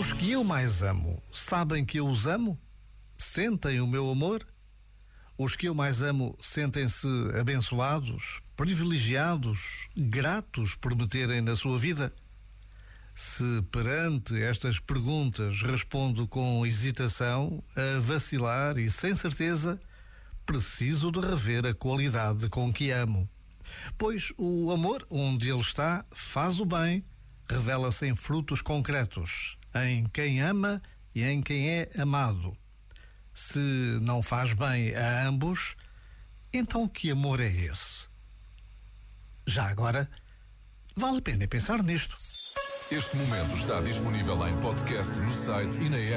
Os que eu mais amo sabem que eu os amo? Sentem o meu amor? Os que eu mais amo sentem-se abençoados, privilegiados, gratos por me terem na sua vida? Se perante estas perguntas respondo com hesitação, a vacilar e sem certeza, preciso de rever a qualidade com que amo. Pois o amor, onde ele está, faz o bem, revela-se em frutos concretos, em quem ama e em quem é amado. Se não faz bem a ambos, então que amor é esse? Já agora, vale a pena pensar nisto. Este momento está disponível em podcast no site e na app.